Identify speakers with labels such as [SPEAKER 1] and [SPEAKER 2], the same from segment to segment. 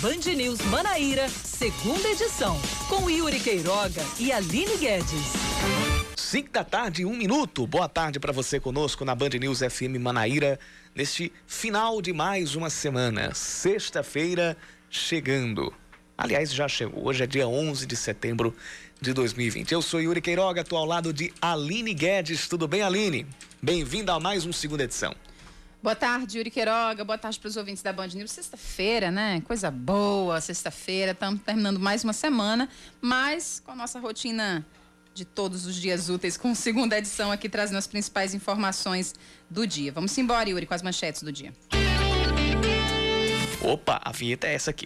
[SPEAKER 1] Band News Manaíra, segunda edição, com Yuri Queiroga e Aline Guedes.
[SPEAKER 2] 5 da tarde, um minuto. Boa tarde para você conosco na Band News FM Manaíra, neste final de mais uma semana. Sexta-feira chegando. Aliás, já chegou. Hoje é dia 11 de setembro de 2020. Eu sou Yuri Queiroga, estou ao lado de Aline Guedes. Tudo bem, Aline? Bem-vinda a mais uma segunda edição.
[SPEAKER 3] Boa tarde, Yuri Queiroga. Boa tarde para os ouvintes da Band News. Sexta-feira, né? Coisa boa, sexta-feira. Estamos terminando mais uma semana, mas com a nossa rotina de todos os dias úteis, com segunda edição aqui trazendo as principais informações do dia. Vamos embora, Yuri, com as manchetes do dia.
[SPEAKER 2] Opa, a vinheta é essa aqui.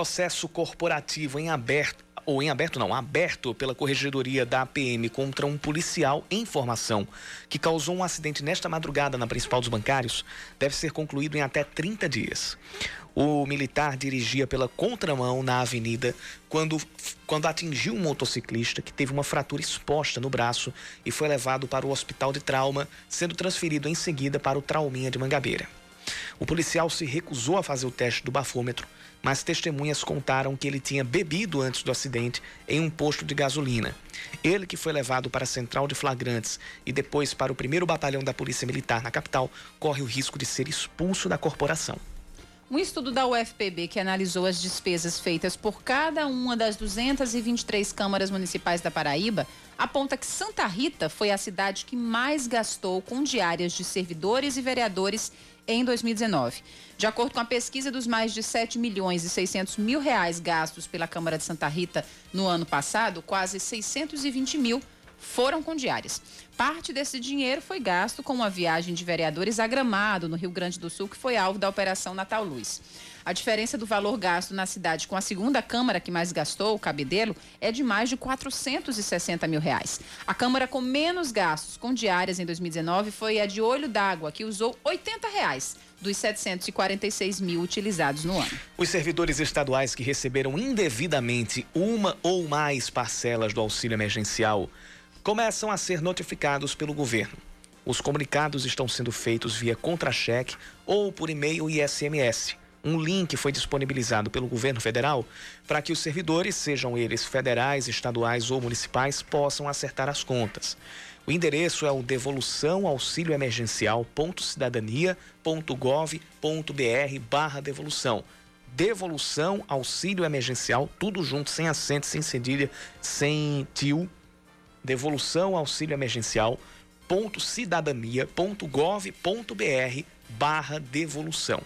[SPEAKER 2] Processo corporativo em aberto ou em aberto não, aberto pela corregedoria da APM contra um policial em formação que causou um acidente nesta madrugada na principal dos bancários, deve ser concluído em até 30 dias. O militar dirigia pela contramão na avenida quando, quando atingiu um motociclista que teve uma fratura exposta no braço e foi levado para o hospital de trauma, sendo transferido em seguida para o Trauminha de Mangabeira. O policial se recusou a fazer o teste do bafômetro mas testemunhas contaram que ele tinha bebido antes do acidente em um posto de gasolina. Ele, que foi levado para a central de flagrantes e depois para o primeiro batalhão da Polícia Militar na capital, corre o risco de ser expulso da corporação.
[SPEAKER 3] Um estudo da UFPB que analisou as despesas feitas por cada uma das 223 câmaras municipais da Paraíba aponta que Santa Rita foi a cidade que mais gastou com diárias de servidores e vereadores em 2019. De acordo com a pesquisa dos mais de 7 milhões e 600 mil reais gastos pela Câmara de Santa Rita no ano passado, quase 620 mil foram com diárias. Parte desse dinheiro foi gasto com uma viagem de vereadores a Gramado, no Rio Grande do Sul, que foi alvo da Operação Natal Luz. A diferença do valor gasto na cidade com a segunda Câmara que mais gastou, o Cabedelo, é de mais de 460 mil reais. A Câmara com menos gastos com diárias em 2019 foi a de Olho d'Água, que usou 80 reais dos 746 mil utilizados no ano.
[SPEAKER 2] Os servidores estaduais que receberam indevidamente uma ou mais parcelas do auxílio emergencial começam a ser notificados pelo governo. Os comunicados estão sendo feitos via contra-cheque ou por e-mail e SMS. Um link foi disponibilizado pelo governo federal para que os servidores, sejam eles federais, estaduais ou municipais, possam acertar as contas. O endereço é o devolução auxílio barra devolução. Devolução auxílio emergencial, tudo junto, sem acento, sem cedilha, sem tio. Devolução auxílio emergencial.cidadania.gov.br barra devolução.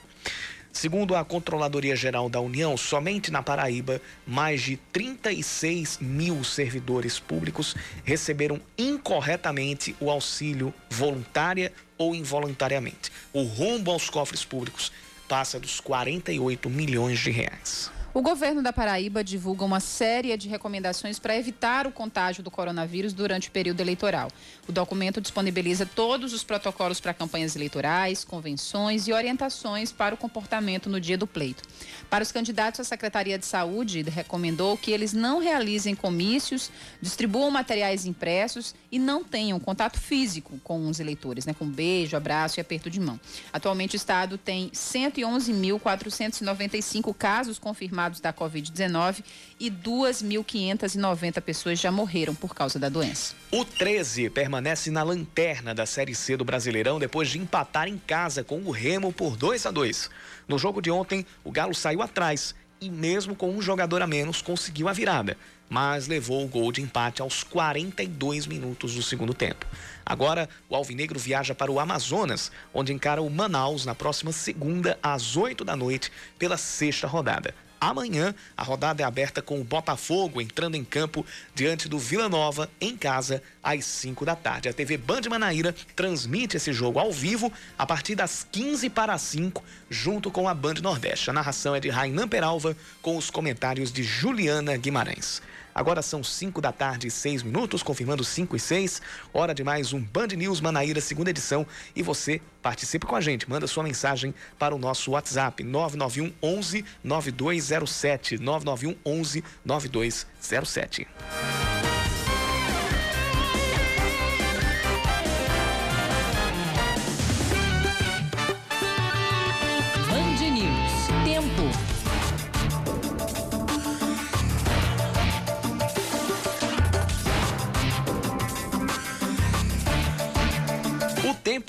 [SPEAKER 2] Segundo a Controladoria Geral da União, somente na Paraíba, mais de 36 mil servidores públicos receberam incorretamente o auxílio voluntária ou involuntariamente. O rombo aos cofres públicos passa dos 48 milhões de reais.
[SPEAKER 3] O governo da Paraíba divulga uma série de recomendações para evitar o contágio do coronavírus durante o período eleitoral. O documento disponibiliza todos os protocolos para campanhas eleitorais, convenções e orientações para o comportamento no dia do pleito. Para os candidatos, a Secretaria de Saúde recomendou que eles não realizem comícios, distribuam materiais impressos e não tenham contato físico com os eleitores, né, com beijo, abraço e aperto de mão. Atualmente, o estado tem 111.495 casos confirmados confirmados da Covid-19 e 2.590 pessoas já morreram por causa da doença.
[SPEAKER 2] O 13 permanece na lanterna da Série C do Brasileirão depois de empatar em casa com o Remo por 2 a 2. No jogo de ontem, o Galo saiu atrás e, mesmo com um jogador a menos, conseguiu a virada, mas levou o gol de empate aos 42 minutos do segundo tempo. Agora, o Alvinegro viaja para o Amazonas, onde encara o Manaus na próxima segunda, às 8 da noite, pela sexta rodada. Amanhã, a rodada é aberta com o Botafogo entrando em campo diante do Vila Nova, em casa, às 5 da tarde. A TV Band Manaíra transmite esse jogo ao vivo a partir das 15 para as 5, junto com a Band Nordeste. A narração é de Rainan Peralva, com os comentários de Juliana Guimarães. Agora são 5 da tarde e 6 minutos, confirmando 5 e 6. Hora de mais um Band News Manaíra, segunda edição. E você participe com a gente. Manda sua mensagem para o nosso WhatsApp 991 11 9207. 991 11 9207.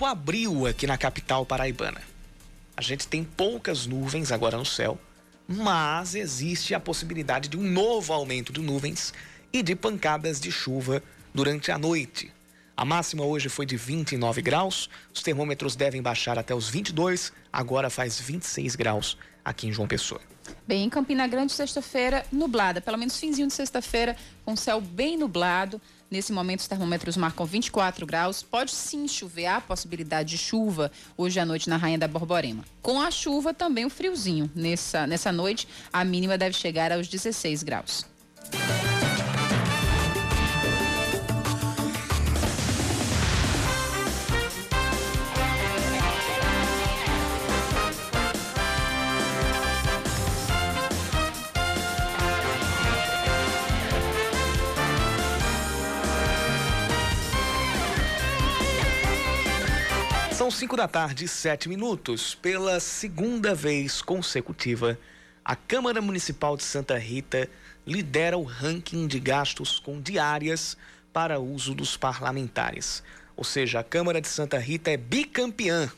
[SPEAKER 2] Tempo abriu aqui na capital paraibana. A gente tem poucas nuvens agora no céu, mas existe a possibilidade de um novo aumento de nuvens e de pancadas de chuva durante a noite. A máxima hoje foi de 29 graus, os termômetros devem baixar até os 22, agora faz 26 graus aqui em João Pessoa.
[SPEAKER 3] Bem, em Campina Grande, sexta-feira nublada, pelo menos finzinho de sexta-feira, com céu bem nublado. Nesse momento, os termômetros marcam 24 graus. Pode sim chover, há possibilidade de chuva hoje à noite na Rainha da Borborema. Com a chuva, também o friozinho. Nessa, nessa noite, a mínima deve chegar aos 16 graus.
[SPEAKER 2] 5 da tarde, 7 minutos. Pela segunda vez consecutiva, a Câmara Municipal de Santa Rita lidera o ranking de gastos com diárias para uso dos parlamentares. Ou seja, a Câmara de Santa Rita é bicampeã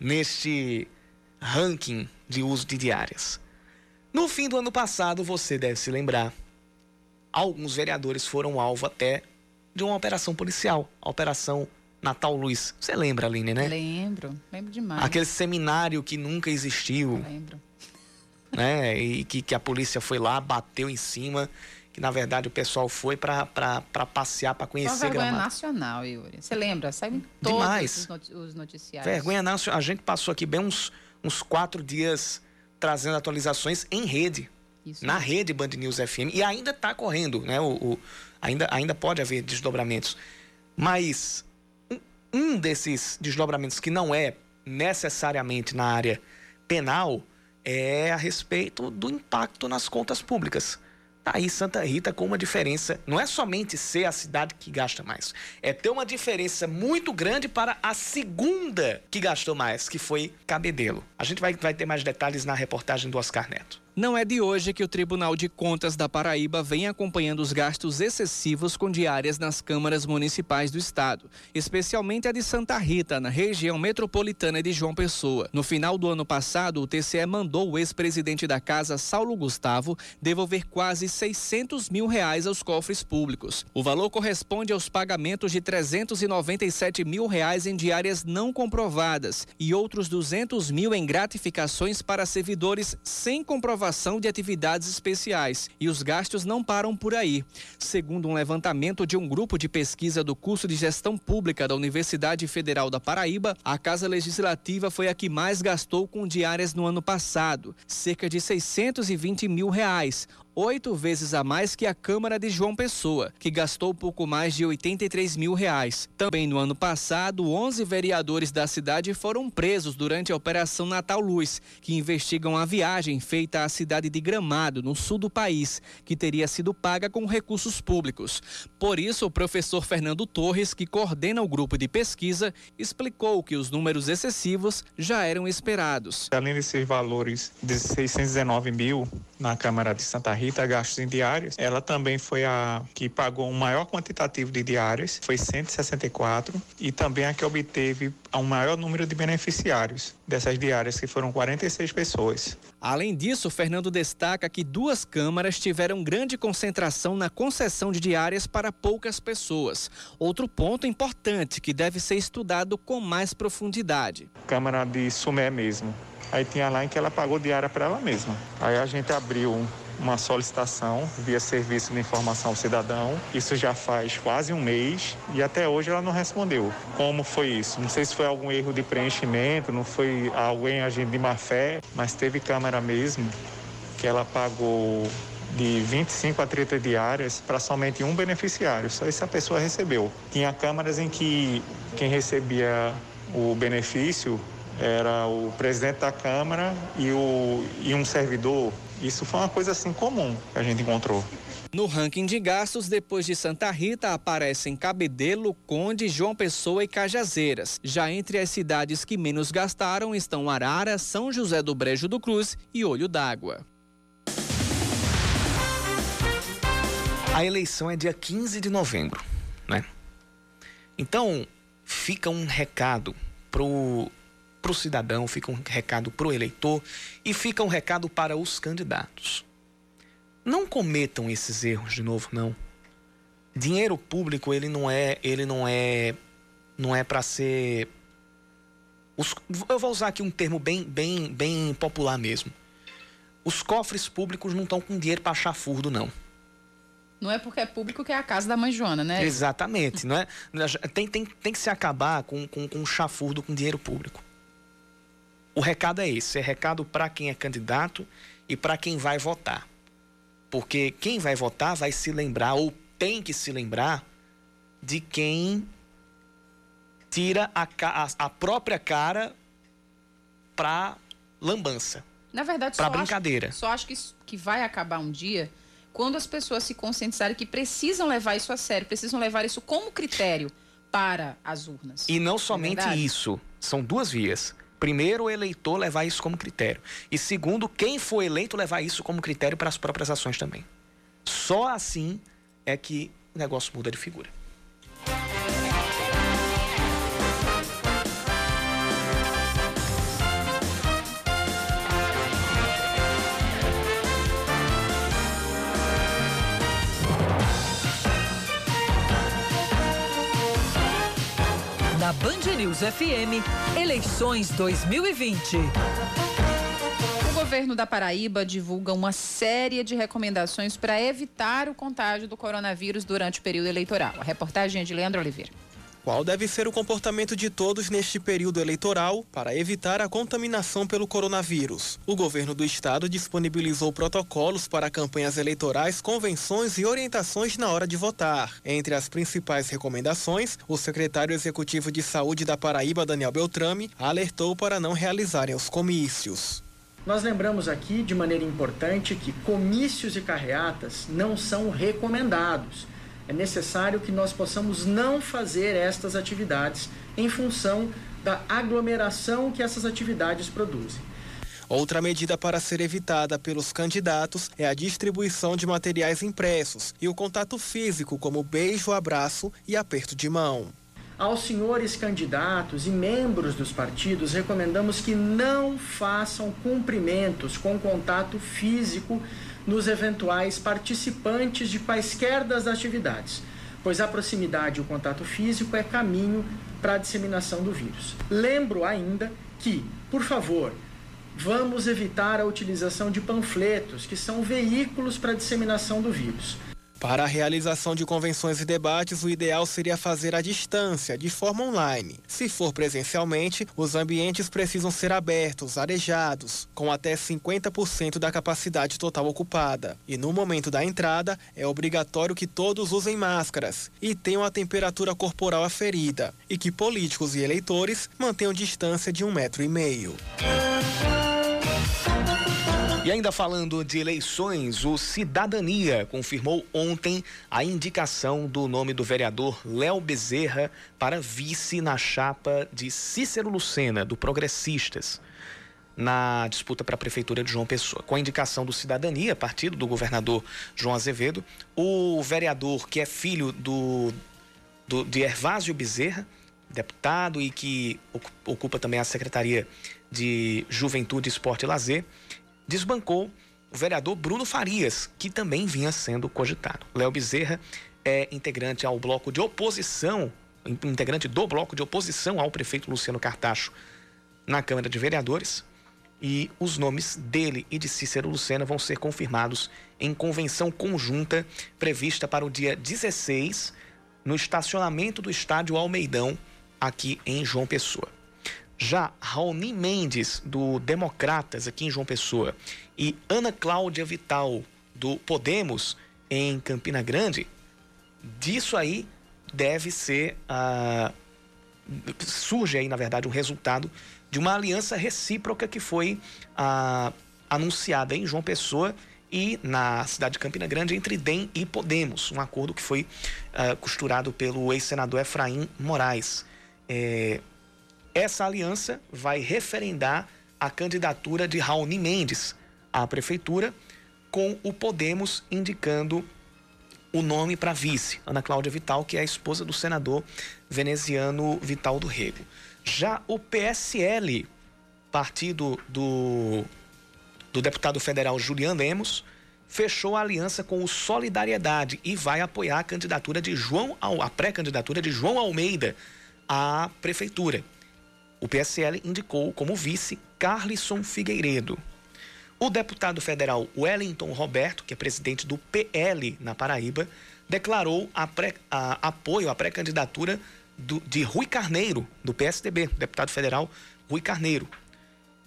[SPEAKER 2] neste ranking de uso de diárias. No fim do ano passado, você deve se lembrar, alguns vereadores foram alvo até de uma operação policial, a Operação Natal Luz. Você lembra, Aline, né?
[SPEAKER 3] Lembro, lembro demais.
[SPEAKER 2] Aquele seminário que nunca existiu.
[SPEAKER 3] Lembro.
[SPEAKER 2] Né? E que, que a polícia foi lá, bateu em cima. Que na verdade o pessoal foi para passear, para conhecer Uma
[SPEAKER 3] vergonha Gramado. nacional, Yuri. Você lembra? Saiu em todos Demais. os noticiários.
[SPEAKER 2] Vergonha nacional. A gente passou aqui bem uns, uns quatro dias trazendo atualizações em rede. Isso na rede Band News FM. E ainda está correndo, né? O, o, ainda, ainda pode haver desdobramentos. Mas um desses desdobramentos que não é necessariamente na área penal é a respeito do impacto nas contas públicas. Tá aí Santa Rita com uma diferença, não é somente ser a cidade que gasta mais, é ter uma diferença muito grande para a segunda que gastou mais, que foi Cabedelo. A gente vai, vai ter mais detalhes na reportagem do Oscar Neto.
[SPEAKER 4] Não é de hoje que o Tribunal de Contas da Paraíba vem acompanhando os gastos excessivos com diárias nas câmaras municipais do estado, especialmente a de Santa Rita, na região metropolitana de João Pessoa. No final do ano passado, o TCE mandou o ex-presidente da casa, Saulo Gustavo, devolver quase 600 mil reais aos cofres públicos. O valor corresponde aos pagamentos de 397 mil reais em diárias não comprovadas e outros 200 mil em gratificações para servidores sem comprovação comprovação de atividades especiais e os gastos não param por aí. Segundo um levantamento de um grupo de pesquisa do curso de gestão pública da Universidade Federal da Paraíba, a Casa Legislativa foi a que mais gastou com diárias no ano passado, cerca de 620 mil reais, oito vezes a mais que a Câmara de João Pessoa, que gastou pouco mais de 83 mil reais. Também no ano passado, 11 vereadores da cidade foram presos durante a Operação Natal Luz, que investigam a viagem feita à cidade de Gramado, no sul do país, que teria sido paga com recursos públicos. Por isso, o professor Fernando Torres, que coordena o grupo de pesquisa, explicou que os números excessivos já eram esperados.
[SPEAKER 5] Além desses valores de 619 mil na Câmara de Santa Rita, Rita Gastos em Diárias, ela também foi a que pagou um maior quantitativo de diárias, foi 164, e também a que obteve um maior número de beneficiários dessas diárias, que foram 46 pessoas.
[SPEAKER 4] Além disso, Fernando destaca que duas câmaras tiveram grande concentração na concessão de diárias para poucas pessoas. Outro ponto importante que deve ser estudado com mais profundidade.
[SPEAKER 5] Câmara de Sumé mesmo. Aí tinha lá em que ela pagou diária para ela mesma. Aí a gente abriu uma solicitação via Serviço de Informação ao Cidadão. Isso já faz quase um mês e até hoje ela não respondeu. Como foi isso? Não sei se foi algum erro de preenchimento, não foi alguém agindo de má fé, mas teve câmera mesmo que ela pagou de 25 a 30 diárias para somente um beneficiário, só essa pessoa recebeu. Tinha câmaras em que quem recebia o benefício era o presidente da Câmara e, o, e um servidor. Isso foi uma coisa assim comum que a gente encontrou.
[SPEAKER 4] No ranking de gastos, depois de Santa Rita, aparecem Cabedelo, Conde, João Pessoa e Cajazeiras. Já entre as cidades que menos gastaram estão Arara, São José do Brejo do Cruz e Olho d'Água.
[SPEAKER 2] A eleição é dia 15 de novembro, né? Então, fica um recado pro pro cidadão, fica um recado pro eleitor e fica um recado para os candidatos. Não cometam esses erros de novo, não. Dinheiro público, ele não é, ele não é não é para ser os, eu vou usar aqui um termo bem, bem, bem popular mesmo. Os cofres públicos não estão com dinheiro para chafurdo, não.
[SPEAKER 3] Não é porque é público que é a casa da mãe Joana, né?
[SPEAKER 2] Exatamente. não é, tem, tem, tem que se acabar com, com, com chafurdo com dinheiro público. O recado é esse: é recado para quem é candidato e para quem vai votar. Porque quem vai votar vai se lembrar, ou tem que se lembrar, de quem tira a, a, a própria cara para lambança.
[SPEAKER 3] Na verdade,
[SPEAKER 2] para brincadeira.
[SPEAKER 3] Acho, só acho que, que vai acabar um dia quando as pessoas se conscientizarem que precisam levar isso a sério, precisam levar isso como critério para as urnas.
[SPEAKER 2] E não somente é isso, são duas vias. Primeiro, o eleitor levar isso como critério. E segundo, quem for eleito levar isso como critério para as próprias ações também. Só assim é que o negócio muda de figura.
[SPEAKER 1] Na Band News FM, eleições 2020.
[SPEAKER 3] O governo da Paraíba divulga uma série de recomendações para evitar o contágio do coronavírus durante o período eleitoral. A reportagem é de Leandro Oliveira.
[SPEAKER 6] Qual deve ser o comportamento de todos neste período eleitoral para evitar a contaminação pelo coronavírus? O governo do estado disponibilizou protocolos para campanhas eleitorais, convenções e orientações na hora de votar. Entre as principais recomendações, o secretário executivo de saúde da Paraíba, Daniel Beltrame, alertou para não realizarem os comícios.
[SPEAKER 7] Nós lembramos aqui, de maneira importante, que comícios e carreatas não são recomendados é necessário que nós possamos não fazer estas atividades em função da aglomeração que essas atividades produzem.
[SPEAKER 6] Outra medida para ser evitada pelos candidatos é a distribuição de materiais impressos e o contato físico, como beijo, abraço e aperto de mão.
[SPEAKER 7] Aos senhores candidatos e membros dos partidos, recomendamos que não façam cumprimentos com contato físico nos eventuais participantes de quaisquer das atividades, pois a proximidade e o contato físico é caminho para a disseminação do vírus. Lembro ainda que, por favor, vamos evitar a utilização de panfletos, que são veículos para a disseminação do vírus.
[SPEAKER 6] Para a realização de convenções e debates, o ideal seria fazer à distância, de forma online. Se for presencialmente, os ambientes precisam ser abertos, arejados, com até 50% da capacidade total ocupada. E no momento da entrada, é obrigatório que todos usem máscaras e tenham a temperatura corporal aferida, e que políticos e eleitores mantenham distância de um metro e meio.
[SPEAKER 2] E ainda falando de eleições, o Cidadania confirmou ontem a indicação do nome do vereador Léo Bezerra para vice na chapa de Cícero Lucena, do Progressistas, na disputa para a Prefeitura de João Pessoa. Com a indicação do Cidadania, partido do governador João Azevedo, o vereador, que é filho do, do de Ervásio Bezerra, deputado e que ocupa também a Secretaria de Juventude, Esporte e Lazer, desbancou o vereador Bruno Farias, que também vinha sendo cogitado. Léo Bezerra é integrante ao bloco de oposição, integrante do bloco de oposição ao prefeito Luciano Cartacho na Câmara de Vereadores. E os nomes dele e de Cícero Lucena vão ser confirmados em convenção conjunta prevista para o dia 16 no estacionamento do estádio Almeidão, aqui em João Pessoa. Já Raoni Mendes, do Democratas, aqui em João Pessoa, e Ana Cláudia Vital, do Podemos em Campina Grande, disso aí deve ser. Uh, surge aí, na verdade, um resultado de uma aliança recíproca que foi uh, anunciada em João Pessoa e na cidade de Campina Grande entre DEM e Podemos, um acordo que foi uh, costurado pelo ex-senador Efraim Moraes. É, essa aliança vai referendar a candidatura de Raoni Mendes à prefeitura, com o Podemos indicando o nome para vice, Ana Cláudia Vital, que é a esposa do senador veneziano Vital do Rego. Já o PSL, partido do do deputado federal Julian Lemos, fechou a aliança com o Solidariedade e vai apoiar a candidatura de João a pré-candidatura de João Almeida à prefeitura. O PSL indicou como vice Carlisson Figueiredo. O deputado federal Wellington Roberto, que é presidente do PL na Paraíba, declarou a pré, a, apoio à pré-candidatura de Rui Carneiro, do PSDB, deputado federal Rui Carneiro.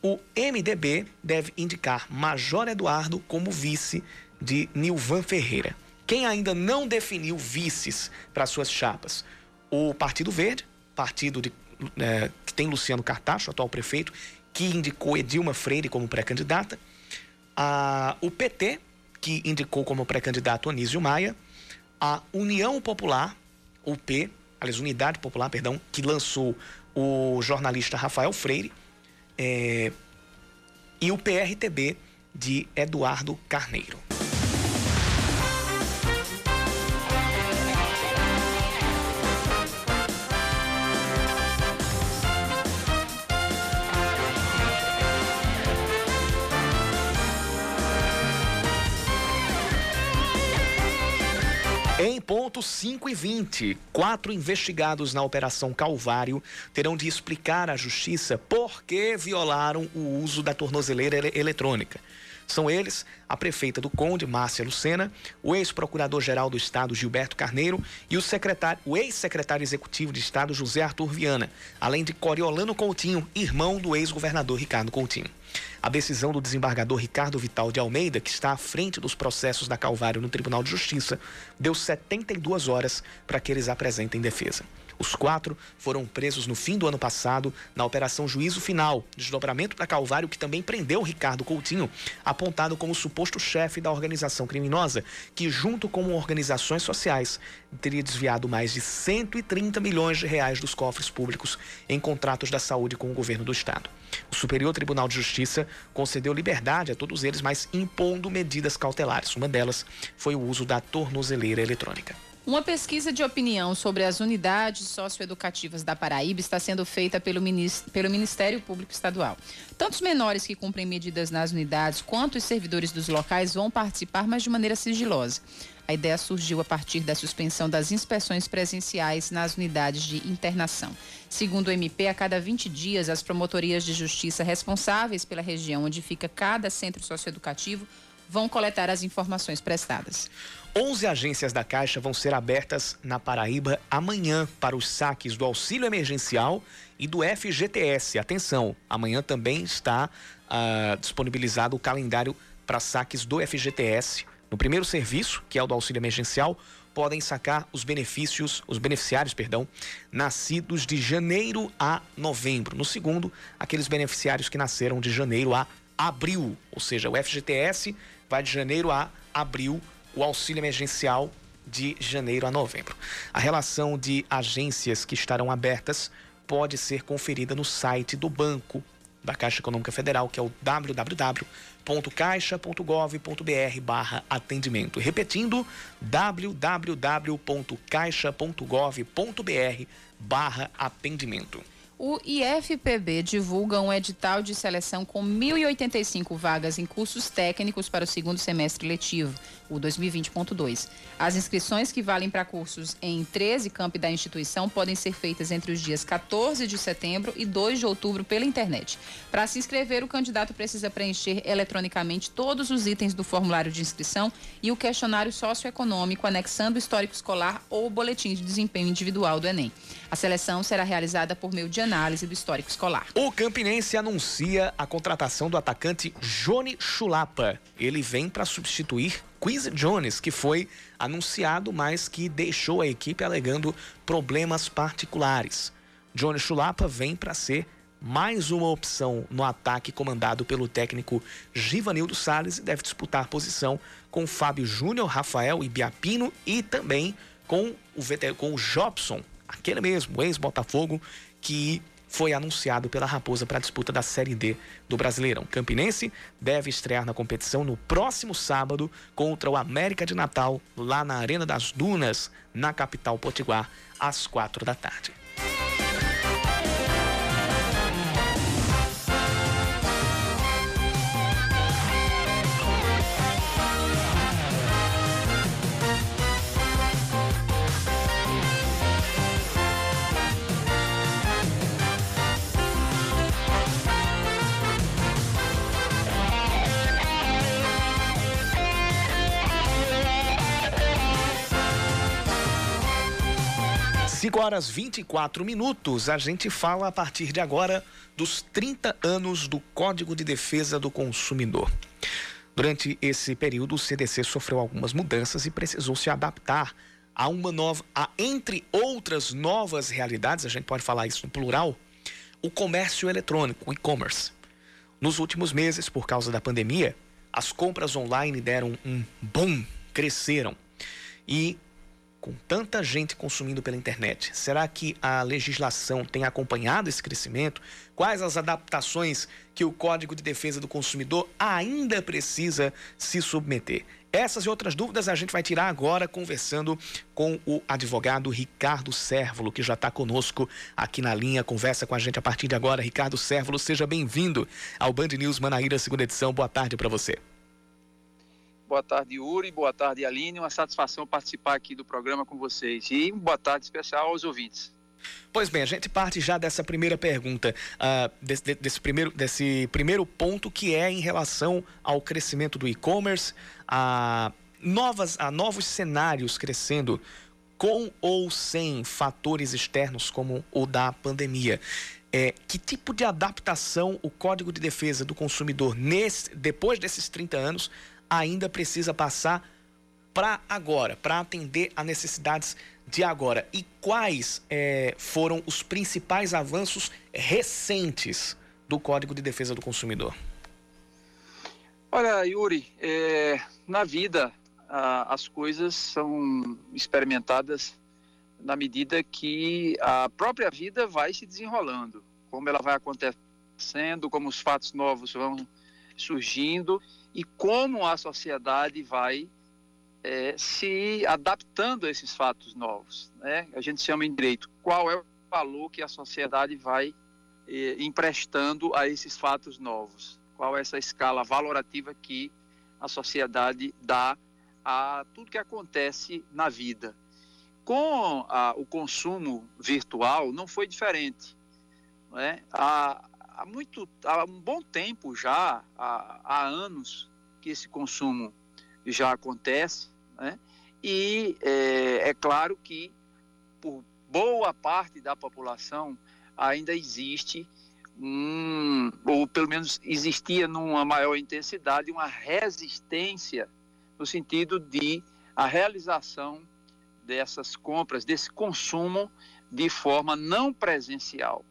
[SPEAKER 2] O MDB deve indicar Major Eduardo como vice de Nilvan Ferreira. Quem ainda não definiu vices para suas chapas? O Partido Verde, partido de, é, que tem Luciano Cartacho, atual prefeito, que indicou Edilma Freire como pré-candidata. o PT, que indicou como pré-candidato Anísio Maia. A União Popular, UP, aliás, Unidade Popular, perdão, que lançou o jornalista Rafael Freire é, e o PRTB de Eduardo Carneiro. Ponto 5 e 20, quatro investigados na Operação Calvário terão de explicar à Justiça por que violaram o uso da tornozeleira eletrônica. São eles a prefeita do Conde, Márcia Lucena, o ex-procurador-geral do Estado, Gilberto Carneiro, e o, o ex-secretário executivo de Estado, José Arthur Viana, além de Coriolano Coutinho, irmão do ex-governador Ricardo Coutinho. A decisão do desembargador Ricardo Vital de Almeida, que está à frente dos processos da Calvário no Tribunal de Justiça, deu 72 horas para que eles apresentem defesa. Os quatro foram presos no fim do ano passado na Operação Juízo Final, desdobramento da Calvário, que também prendeu Ricardo Coutinho, apontado como suposto chefe da organização criminosa, que, junto com organizações sociais, teria desviado mais de 130 milhões de reais dos cofres públicos em contratos da saúde com o governo do Estado. O Superior Tribunal de Justiça concedeu liberdade a todos eles, mas impondo medidas cautelares. Uma delas foi o uso da tornozeleira eletrônica.
[SPEAKER 3] Uma pesquisa de opinião sobre as unidades socioeducativas da Paraíba está sendo feita pelo, pelo Ministério Público Estadual. Tanto os menores que cumprem medidas nas unidades quanto os servidores dos locais vão participar, mas de maneira sigilosa. A ideia surgiu a partir da suspensão das inspeções presenciais nas unidades de internação. Segundo o MP, a cada 20 dias, as promotorias de justiça responsáveis pela região onde fica cada centro socioeducativo vão coletar as informações prestadas.
[SPEAKER 2] 11 agências da Caixa vão ser abertas na Paraíba amanhã para os saques do auxílio emergencial e do FGTS. Atenção, amanhã também está uh, disponibilizado o calendário para saques do FGTS no primeiro serviço, que é o do auxílio emergencial, podem sacar os benefícios, os beneficiários, perdão, nascidos de janeiro a novembro. No segundo, aqueles beneficiários que nasceram de janeiro a abril, ou seja, o FGTS vai de janeiro a abril, o auxílio emergencial de janeiro a novembro. A relação de agências que estarão abertas pode ser conferida no site do banco da Caixa Econômica Federal, que é o www.caixa.gov.br barra atendimento. Repetindo, www.caixa.gov.br barra atendimento.
[SPEAKER 3] O IFPB divulga um edital de seleção com 1.085 vagas em cursos técnicos para o segundo semestre letivo, o 2020.2. As inscrições que valem para cursos em 13 campi da instituição podem ser feitas entre os dias 14 de setembro e 2 de outubro pela internet. Para se inscrever, o candidato precisa preencher eletronicamente todos os itens do formulário de inscrição e o questionário socioeconômico, anexando o histórico escolar ou o boletim de desempenho individual do Enem. A seleção será realizada por meio de análise do histórico escolar.
[SPEAKER 2] O Campinense anuncia a contratação do atacante Jone Chulapa. Ele vem para substituir Quincy Jones, que foi anunciado, mas que deixou a equipe alegando problemas particulares. Johnny Chulapa vem para ser mais uma opção no ataque comandado pelo técnico Givanildo Salles e deve disputar posição com Fábio Júnior, Rafael Ibiapino e também com o, com o Jobson, aquele mesmo, ex-Botafogo, que foi anunciado pela Raposa para a disputa da Série D do Brasileirão. Campinense deve estrear na competição no próximo sábado contra o América de Natal, lá na Arena das Dunas, na capital potiguar, às quatro da tarde. 5 horas 24 minutos. A gente fala a partir de agora dos 30 anos do Código de Defesa do Consumidor. Durante esse período, o CDC sofreu algumas mudanças e precisou se adaptar a uma nova, a, entre outras novas realidades, a gente pode falar isso no plural, o comércio eletrônico, o e-commerce. Nos últimos meses, por causa da pandemia, as compras online deram um boom, cresceram. E com tanta gente consumindo pela internet, será que a legislação tem acompanhado esse crescimento? Quais as adaptações que o Código de Defesa do Consumidor ainda precisa se submeter? Essas e outras dúvidas a gente vai tirar agora conversando com o advogado Ricardo Sérvulo, que já está conosco aqui na linha, conversa com a gente a partir de agora. Ricardo Sérvulo, seja bem-vindo ao Band News Manaíra, segunda edição. Boa tarde para você.
[SPEAKER 8] Boa tarde, Yuri. Boa tarde, Aline. Uma satisfação participar aqui do programa com vocês. E boa tarde especial aos ouvintes.
[SPEAKER 2] Pois bem, a gente parte já dessa primeira pergunta, uh, desse, desse, primeiro, desse primeiro ponto que é em relação ao crescimento do e-commerce, a, novas, a novos cenários crescendo com ou sem fatores externos como o da pandemia. É, que tipo de adaptação o Código de Defesa do Consumidor, nesse, depois desses 30 anos, ainda precisa passar para agora, para atender a necessidades de agora. E quais é, foram os principais avanços recentes do Código de Defesa do Consumidor?
[SPEAKER 8] Olha, Yuri, é, na vida a, as coisas são experimentadas na medida que a própria vida vai se desenrolando, como ela vai acontecendo, como os fatos novos vão surgindo e como a sociedade vai é, se adaptando a esses fatos novos. Né? A gente chama em direito qual é o valor que a sociedade vai é, emprestando a esses fatos novos, qual é essa escala valorativa que a sociedade dá a tudo que acontece na vida. Com a, o consumo virtual não foi diferente. Né? A, há muito, há um bom tempo já, há, há anos que esse consumo já acontece, né? E é, é claro que por boa parte da população ainda existe um, ou pelo menos existia numa maior intensidade, uma resistência no sentido de a realização dessas compras, desse consumo de forma não presencial.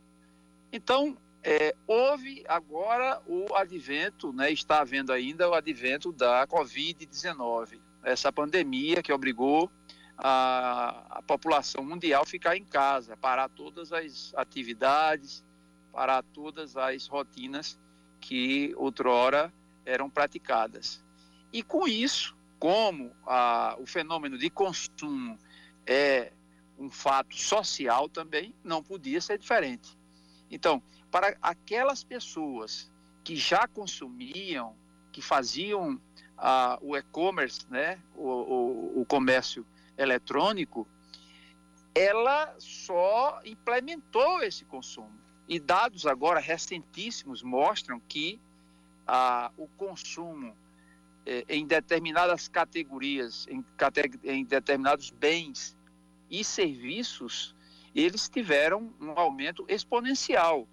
[SPEAKER 8] Então, é, houve agora o advento, né, está havendo ainda o advento da Covid-19, essa pandemia que obrigou a, a, população mundial a ficar em casa, parar todas as atividades, parar todas as rotinas que outrora eram praticadas. E com isso, como a, o fenômeno de consumo é um fato social também, não podia ser diferente. Então, para aquelas pessoas que já consumiam, que faziam ah, o e-commerce, né, o, o, o comércio eletrônico, ela só implementou esse consumo. E dados agora recentíssimos mostram que ah, o consumo eh, em determinadas categorias, em, em determinados bens e serviços, eles tiveram um aumento exponencial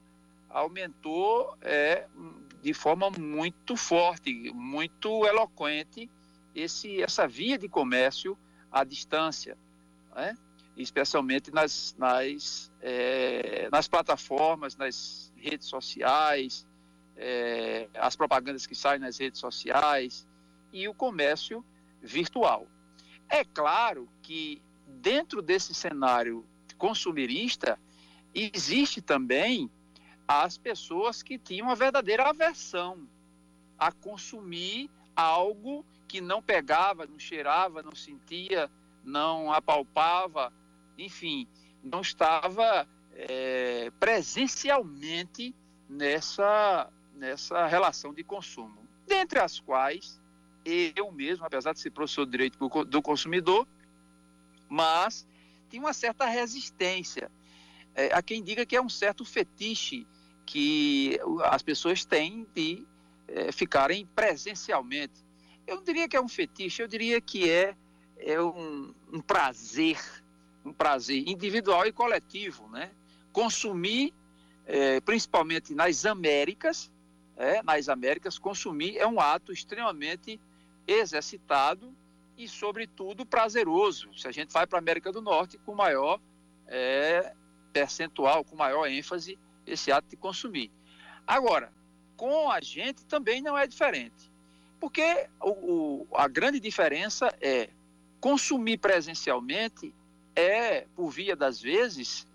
[SPEAKER 8] aumentou é, de forma muito forte, muito eloquente esse, essa via de comércio à distância, né? especialmente nas, nas, é, nas plataformas, nas redes sociais, é, as propagandas que saem nas redes sociais e o comércio virtual. É claro que dentro desse cenário consumirista existe também as pessoas que tinham uma verdadeira aversão a consumir algo que não pegava, não cheirava, não sentia, não apalpava, enfim, não estava é, presencialmente nessa, nessa relação de consumo. Dentre as quais eu mesmo, apesar de ser professor de direito do consumidor, mas tinha uma certa resistência. É, quem diga que é um certo fetiche que as pessoas têm de é, ficarem presencialmente. Eu não diria que é um fetiche, eu diria que é, é um, um prazer, um prazer individual e coletivo, né? Consumir, é, principalmente nas Américas, é, nas Américas, consumir é um ato extremamente exercitado e, sobretudo, prazeroso. Se a gente vai para a América do Norte, com maior é, percentual, com maior ênfase, esse ato de consumir. Agora, com a gente também não é diferente. Porque o, o, a grande diferença é consumir presencialmente é, por via das vezes,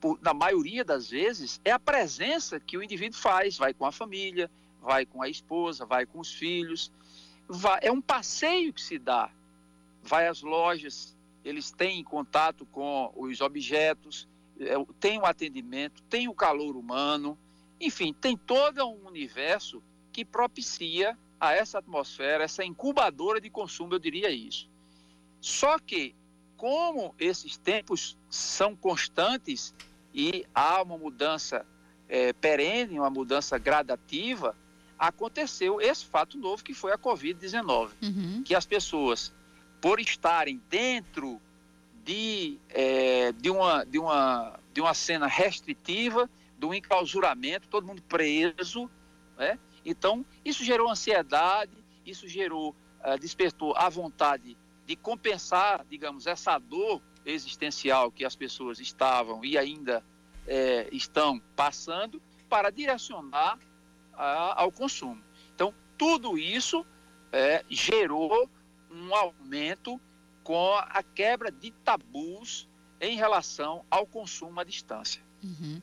[SPEAKER 8] por, na maioria das vezes, é a presença que o indivíduo faz, vai com a família, vai com a esposa, vai com os filhos, vai, é um passeio que se dá. Vai às lojas, eles têm contato com os objetos, tem o atendimento, tem o calor humano, enfim, tem todo um universo que propicia a essa atmosfera, essa incubadora de consumo, eu diria isso. Só que, como esses tempos são constantes e há uma mudança é, perene, uma mudança gradativa, aconteceu esse fato novo que foi a Covid-19. Uhum. Que as pessoas, por estarem dentro de, é, de, uma, de, uma, de uma cena restritiva, um enclausuramento, todo mundo preso, né? Então, isso gerou ansiedade, isso gerou, uh, despertou a vontade de compensar, digamos, essa dor existencial que as pessoas estavam e ainda é, estão passando para direcionar a, ao consumo. Então, tudo isso é, gerou um aumento com a quebra de tabus em relação ao consumo à distância.
[SPEAKER 3] Uhum.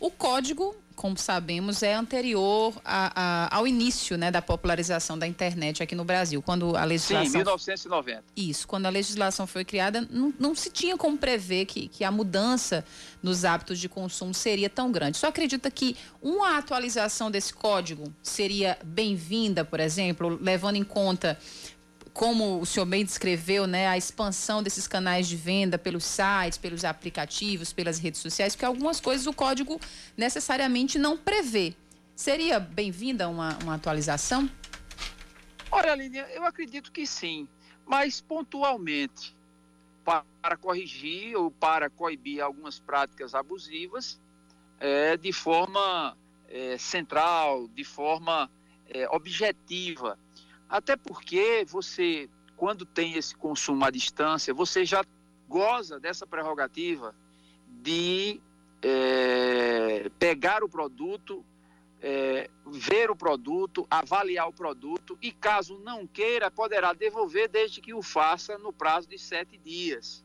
[SPEAKER 3] O código, como sabemos, é anterior a, a, ao início né, da popularização da internet aqui no Brasil, quando a legislação.
[SPEAKER 8] Sim, 1990.
[SPEAKER 3] Isso, quando a legislação foi criada, não, não se tinha como prever que, que a mudança nos hábitos de consumo seria tão grande. Só acredita que uma atualização desse código seria bem-vinda, por exemplo, levando em conta como o senhor bem descreveu, né, a expansão desses canais de venda pelos sites, pelos aplicativos, pelas redes sociais, porque algumas coisas o código necessariamente não prevê. Seria bem-vinda uma, uma atualização?
[SPEAKER 8] Olha, Aline, eu acredito que sim, mas pontualmente, para corrigir ou para coibir algumas práticas abusivas, é, de forma é, central, de forma é, objetiva até porque você, quando tem esse consumo à distância, você já goza dessa prerrogativa de é, pegar o produto, é, ver o produto, avaliar o produto e, caso não queira, poderá devolver desde que o faça no prazo de sete dias.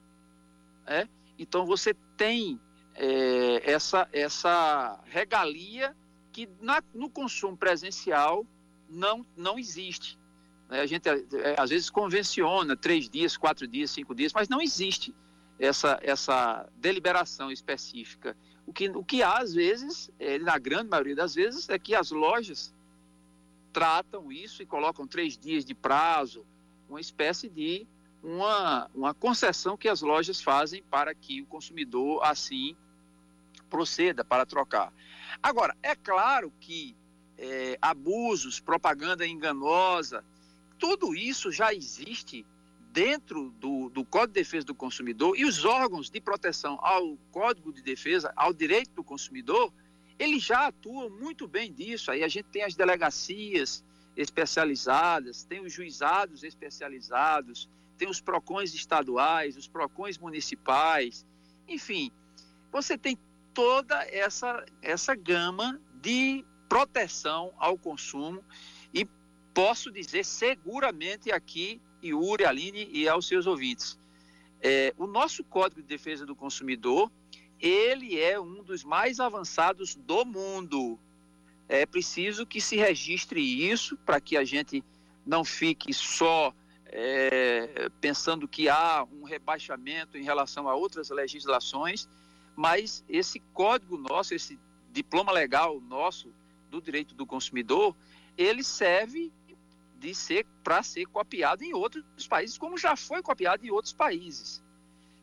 [SPEAKER 8] É? Então você tem é, essa, essa regalia que na, no consumo presencial não, não existe. Né? A gente é, às vezes convenciona três dias, quatro dias, cinco dias, mas não existe essa, essa deliberação específica. O que, o que há, às vezes, é, na grande maioria das vezes, é que as lojas tratam isso e colocam três dias de prazo, uma espécie de uma, uma concessão que as lojas fazem para que o consumidor assim proceda para trocar. Agora, é claro que é, abusos, propaganda enganosa, tudo isso já existe dentro do, do Código de Defesa do Consumidor e os órgãos de proteção ao Código de Defesa, ao direito do consumidor, eles já atuam muito bem disso. Aí a gente tem as delegacias especializadas, tem os juizados especializados, tem os PROCONs estaduais, os PROCONs municipais, enfim, você tem toda essa, essa gama de proteção ao consumo posso dizer seguramente aqui, Yuri, Aline e aos seus ouvintes, é, o nosso Código de Defesa do Consumidor, ele é um dos mais avançados do mundo. É preciso que se registre isso para que a gente não fique só é, pensando que há um rebaixamento em relação a outras legislações, mas esse código nosso, esse diploma legal nosso do direito do consumidor, ele serve de ser para ser copiado em outros países, como já foi copiado em outros países.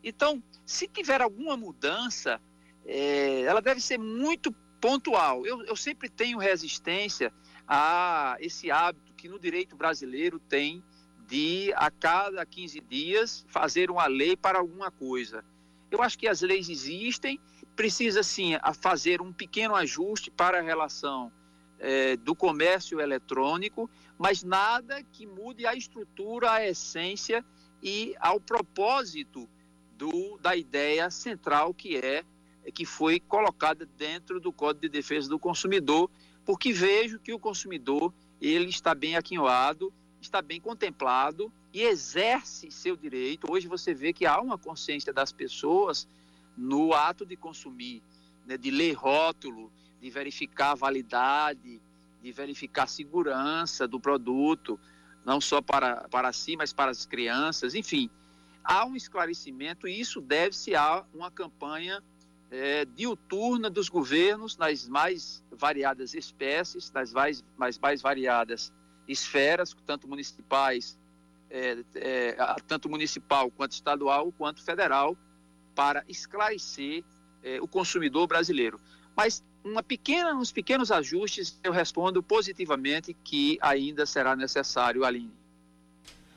[SPEAKER 8] Então, se tiver alguma mudança, é, ela deve ser muito pontual. Eu, eu sempre tenho resistência a esse hábito que no direito brasileiro tem de, a cada 15 dias, fazer uma lei para alguma coisa. Eu acho que as leis existem, precisa sim fazer um pequeno ajuste para a relação é, do comércio eletrônico, mas nada que mude a estrutura, a essência e ao propósito do, da ideia central que é que foi colocada dentro do Código de Defesa do Consumidor, porque vejo que o consumidor ele está bem aquinhoado, está bem contemplado e exerce seu direito. Hoje você vê que há uma consciência das pessoas no ato de consumir, né, de ler rótulo, de verificar a validade, de verificar a segurança do produto, não só para, para si, mas para as crianças, enfim. Há um esclarecimento e isso deve-se a uma campanha é, diuturna dos governos nas mais variadas espécies, nas mais, mais, mais variadas esferas, tanto municipais, é, é, tanto municipal quanto estadual, quanto federal, para esclarecer é, o consumidor brasileiro. Mas uma pequena, uns pequenos ajustes, eu respondo positivamente que ainda será necessário, Aline.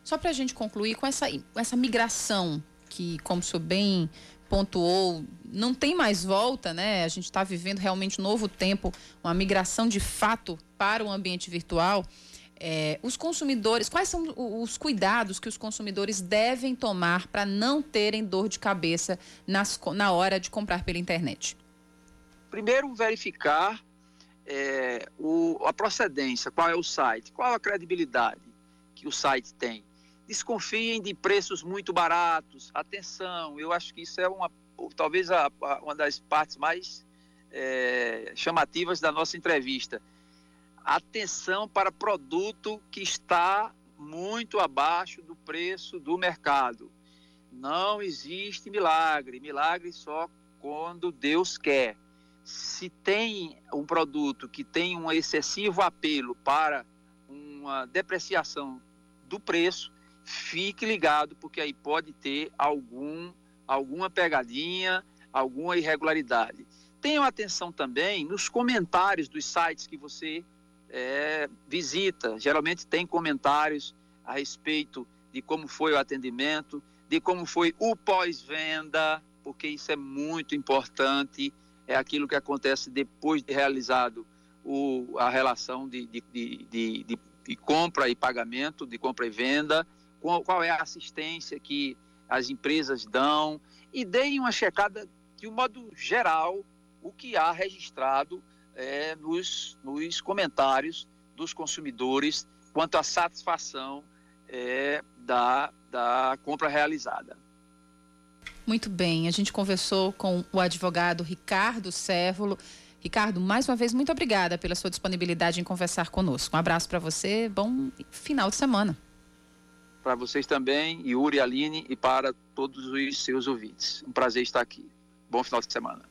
[SPEAKER 3] Só para a gente concluir com essa, essa migração que, como o senhor bem pontuou, não tem mais volta, né? A gente está vivendo realmente um novo tempo, uma migração de fato para o ambiente virtual. É, os consumidores, quais são os cuidados que os consumidores devem tomar para não terem dor de cabeça nas, na hora de comprar pela internet?
[SPEAKER 8] Primeiro, verificar é, o, a procedência, qual é o site, qual a credibilidade que o site tem. Desconfiem de preços muito baratos. Atenção, eu acho que isso é uma, talvez a, a, uma das partes mais é, chamativas da nossa entrevista. Atenção para produto que está muito abaixo do preço do mercado. Não existe milagre. Milagre só quando Deus quer se tem um produto que tem um excessivo apelo para uma depreciação do preço, fique ligado, porque aí pode ter algum, alguma pegadinha, alguma irregularidade. Tenham atenção também nos comentários dos sites que você é, visita. Geralmente tem comentários a respeito de como foi o atendimento, de como foi o pós-venda, porque isso é muito importante é aquilo que acontece depois de realizado o, a relação de, de, de, de, compra e pagamento, de compra e venda, qual, qual, é a assistência que as empresas dão e deem uma checada de um modo geral o que há registrado é, nos, nos comentários dos consumidores quanto à satisfação é, da, da compra realizada.
[SPEAKER 3] Muito bem, a gente conversou com o advogado Ricardo Sérvulo. Ricardo, mais uma vez, muito obrigada pela sua disponibilidade em conversar conosco. Um abraço para você, bom final de semana.
[SPEAKER 8] Para vocês também, Yuri, Aline e para todos os seus ouvintes. Um prazer estar aqui. Bom final de semana.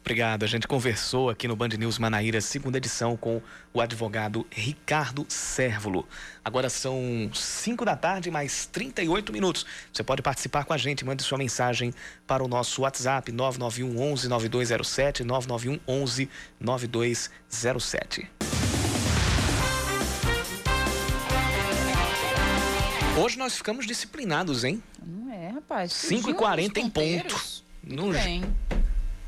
[SPEAKER 2] Obrigado. A gente conversou aqui no Band News Manaíra, segunda edição, com o advogado Ricardo Sérvulo. Agora são 5 da tarde, mais 38 minutos. Você pode participar com a gente, mande sua mensagem para o nosso WhatsApp 991 11 9207, 991 11 9207. Hoje nós ficamos disciplinados, hein?
[SPEAKER 3] Não é, rapaz.
[SPEAKER 2] 5h40 em ponto.
[SPEAKER 3] No... bem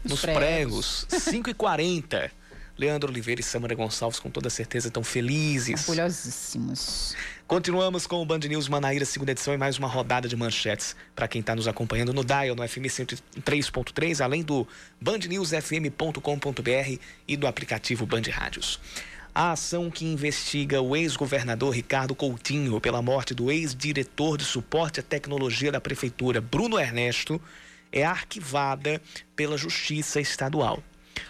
[SPEAKER 2] nos pregos. pregos 5 e 40 Leandro Oliveira e Samara Gonçalves, com toda certeza, estão felizes.
[SPEAKER 3] Orgulhosíssimos.
[SPEAKER 2] Continuamos com o Band News Manaíra, segunda edição, e mais uma rodada de manchetes para quem está nos acompanhando no Dial, no FM 103.3, além do bandnewsfm.com.br e do aplicativo Band Rádios. A ação que investiga o ex-governador Ricardo Coutinho pela morte do ex-diretor de suporte à tecnologia da prefeitura, Bruno Ernesto, é arquivada pela Justiça Estadual.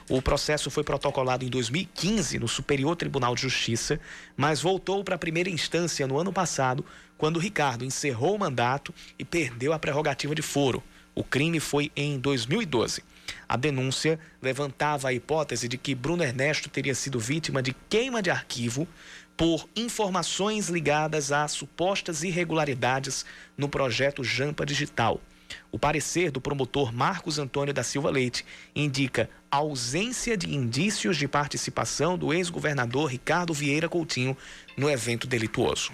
[SPEAKER 2] O processo foi protocolado em 2015 no Superior Tribunal de Justiça, mas voltou para a primeira instância no ano passado, quando Ricardo encerrou o mandato e perdeu a prerrogativa de foro. O crime foi em 2012. A denúncia levantava a hipótese de que Bruno Ernesto teria sido vítima de queima de arquivo por informações ligadas a supostas irregularidades no projeto Jampa Digital. O parecer do promotor Marcos Antônio da Silva Leite indica ausência de indícios de participação do ex-governador Ricardo Vieira Coutinho no evento delituoso.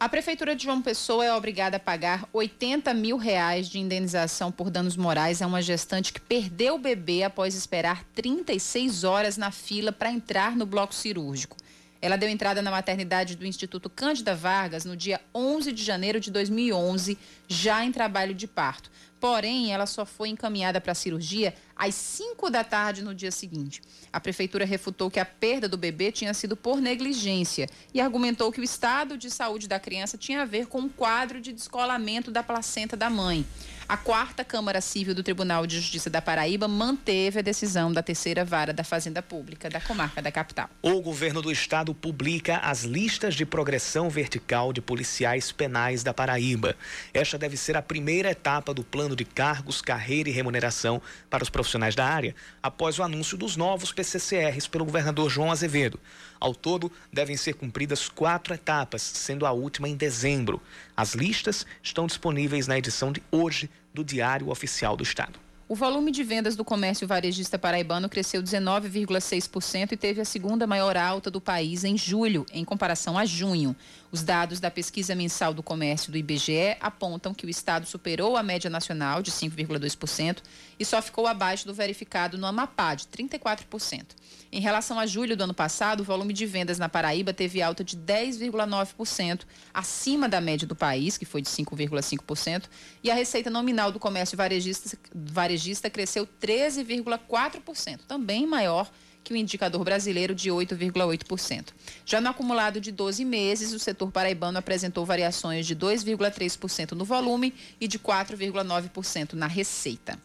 [SPEAKER 3] A Prefeitura de João Pessoa é obrigada a pagar 80 mil reais de indenização por danos morais a uma gestante que perdeu o bebê após esperar 36 horas na fila para entrar no bloco cirúrgico. Ela deu entrada na maternidade do Instituto Cândida Vargas no dia 11 de janeiro de 2011, já em trabalho de parto. Porém, ela só foi encaminhada para a cirurgia às 5 da tarde no dia seguinte. A prefeitura refutou que a perda do bebê tinha sido por negligência e argumentou que o estado de saúde da criança tinha a ver com um quadro de descolamento da placenta da mãe. A quarta Câmara Civil do Tribunal de Justiça da Paraíba manteve a decisão da terceira vara da Fazenda Pública da comarca da capital.
[SPEAKER 2] O governo do estado publica as listas de progressão vertical de policiais penais da Paraíba. Esta deve ser a primeira etapa do plano de cargos, carreira e remuneração para os profissionais da área, após o anúncio dos novos PCCRs pelo governador João Azevedo. Ao todo, devem ser cumpridas quatro etapas, sendo a última em dezembro. As listas estão disponíveis na edição de hoje do Diário Oficial do Estado.
[SPEAKER 3] O volume de vendas do comércio varejista paraibano cresceu 19,6% e teve a segunda maior alta do país em julho, em comparação a junho. Os dados da pesquisa mensal do comércio do IBGE apontam que o estado superou a média nacional de 5,2% e só ficou abaixo do verificado no Amapá, de 34%. Em relação a julho do ano passado, o volume de vendas na Paraíba teve alta de 10,9%, acima da média do país, que foi de 5,5%, e a receita nominal do comércio varejista, varejista cresceu 13,4%, também maior que o indicador brasileiro de 8,8%. Já no acumulado de 12 meses, o setor paraibano apresentou variações de 2,3% no volume e de 4,9% na receita.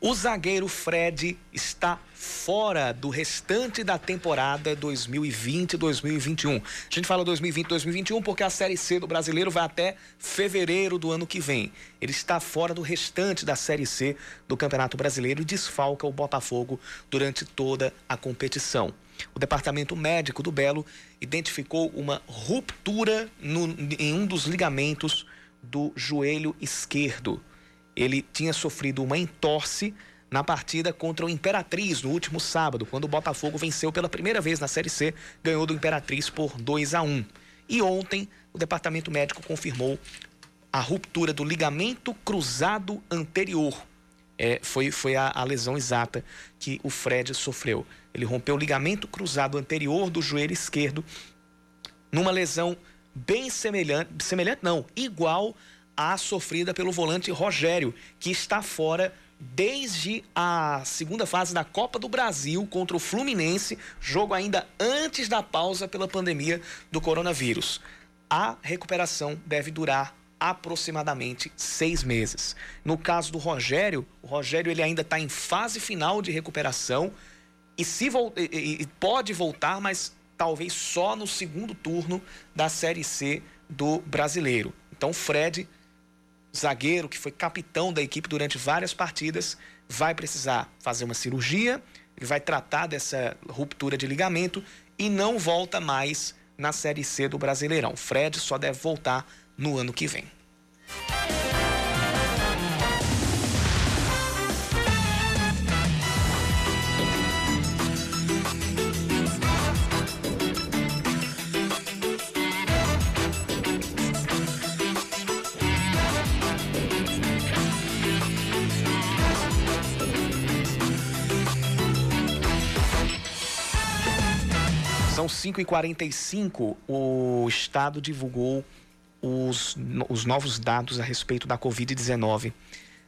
[SPEAKER 2] O zagueiro Fred está fora do restante da temporada 2020-2021. A gente fala 2020-2021 porque a Série C do Brasileiro vai até fevereiro do ano que vem. Ele está fora do restante da Série C do Campeonato Brasileiro e desfalca o Botafogo durante toda a competição. O departamento médico do Belo identificou uma ruptura no, em um dos ligamentos do joelho esquerdo. Ele tinha sofrido uma entorse na partida contra o Imperatriz no último sábado, quando o Botafogo venceu pela primeira vez na Série C, ganhou do Imperatriz por 2 a 1. E ontem o departamento médico confirmou a ruptura do ligamento cruzado anterior. É, foi foi a, a lesão exata que o Fred sofreu. Ele rompeu o ligamento cruzado anterior do joelho esquerdo numa lesão bem semelhante, semelhante não, igual à sofrida pelo volante Rogério, que está fora desde a segunda fase da Copa do Brasil contra o Fluminense, jogo ainda antes da pausa pela pandemia do coronavírus. A recuperação deve durar aproximadamente seis meses. No caso do Rogério, o Rogério ele ainda está em fase final de recuperação e se e, e pode voltar, mas talvez só no segundo turno da Série C do Brasileiro. Então, Fred zagueiro que foi capitão da equipe durante várias partidas, vai precisar fazer uma cirurgia, ele vai tratar dessa ruptura de ligamento e não volta mais na Série C do Brasileirão. Fred só deve voltar no ano que vem. São 5h45, o Estado divulgou os, os novos dados a respeito da Covid-19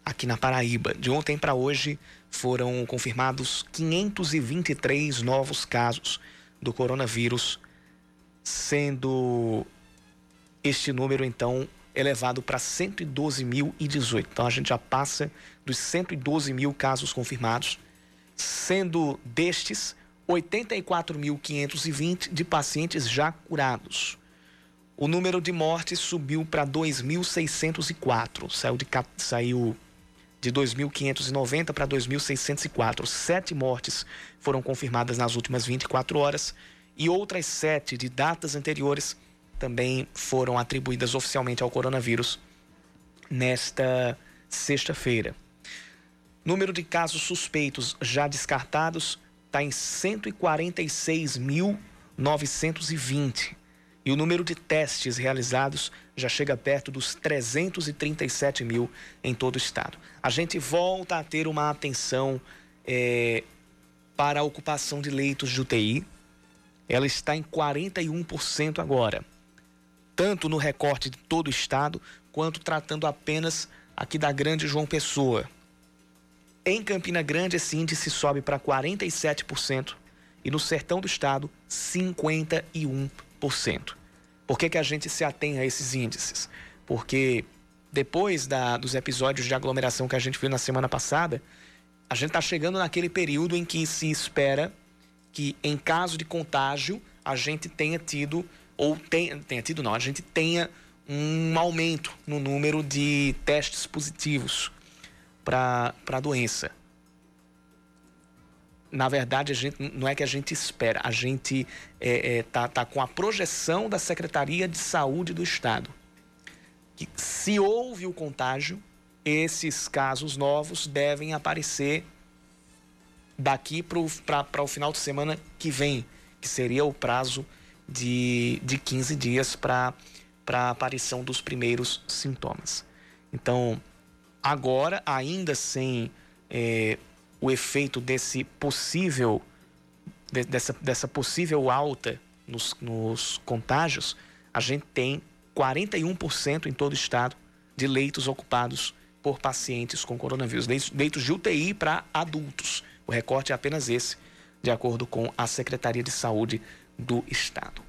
[SPEAKER 2] aqui na Paraíba. De ontem para hoje foram confirmados 523 novos casos do coronavírus, sendo este número então elevado para 112.018. Então a gente já passa dos 112 mil casos confirmados, sendo destes 84.520 de pacientes já curados. O número de mortes subiu para 2.604, saiu de, saiu de 2.590 para 2.604. Sete mortes foram confirmadas nas últimas 24 horas e outras sete de datas anteriores também foram atribuídas oficialmente ao coronavírus nesta sexta-feira. Número de casos suspeitos já descartados está em 146.920. E o número de testes realizados já chega perto dos 337 mil em todo o estado. A gente volta a ter uma atenção é, para a ocupação de leitos de UTI. Ela está em 41% agora, tanto no recorte de todo o estado, quanto tratando apenas aqui da Grande João Pessoa. Em Campina Grande, esse índice sobe para 47% e no sertão do estado, 51%. Por que, que a gente se atém a esses índices? Porque depois da, dos episódios de aglomeração que a gente viu na semana passada, a gente está chegando naquele período em que se espera que, em caso de contágio, a gente tenha tido, ou tenha, tenha tido não, a gente tenha um aumento no número de testes positivos para a doença. Na verdade, a gente, não é que a gente espera, a gente está é, é, tá, tá com a projeção da Secretaria de Saúde do Estado. Que se houve o contágio, esses casos novos devem aparecer daqui para o final de semana que vem, que seria o prazo de, de 15 dias para a aparição dos primeiros sintomas. Então, Agora, ainda sem é, o efeito desse possível, de, dessa, dessa possível alta nos, nos contágios, a gente tem 41% em todo o estado de leitos ocupados por pacientes com coronavírus, leitos de UTI para adultos. O recorte é apenas esse, de acordo com a Secretaria de Saúde do Estado.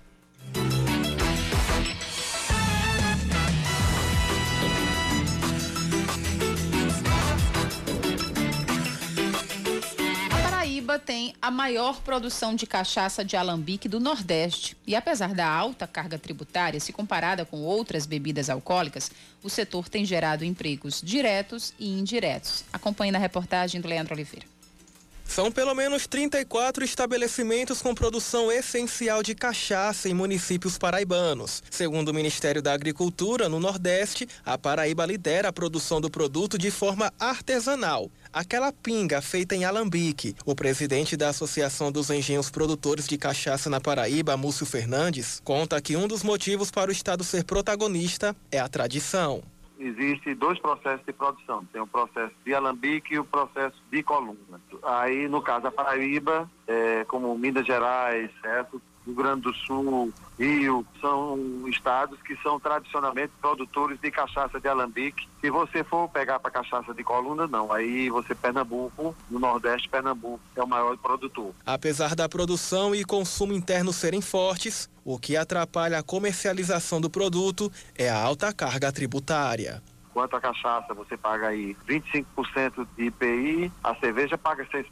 [SPEAKER 3] Tem a maior produção de cachaça de alambique do Nordeste. E apesar da alta carga tributária, se comparada com outras bebidas alcoólicas, o setor tem gerado empregos diretos e indiretos. Acompanhe na reportagem do Leandro Oliveira.
[SPEAKER 6] São pelo menos 34 estabelecimentos com produção essencial de cachaça em municípios paraibanos. Segundo o Ministério da Agricultura, no Nordeste, a Paraíba lidera a produção do produto de forma artesanal. Aquela pinga feita em alambique. O presidente da Associação dos Engenhos Produtores de Cachaça na Paraíba, Múcio Fernandes, conta que um dos motivos para o Estado ser protagonista é a tradição
[SPEAKER 9] existe dois processos de produção. Tem o processo de alambique e o processo de coluna. Aí, no caso da Paraíba, é, como Minas Gerais, certo? Rio Grande do Sul, Rio, são estados que são tradicionalmente produtores de cachaça de alambique. Se você for pegar para cachaça de coluna, não. Aí você, Pernambuco, no Nordeste, Pernambuco é o maior produtor.
[SPEAKER 6] Apesar da produção e consumo interno serem fortes, o que atrapalha a comercialização do produto é a alta carga tributária.
[SPEAKER 9] Quanto à cachaça, você paga aí 25% de IPI, a cerveja paga 6%.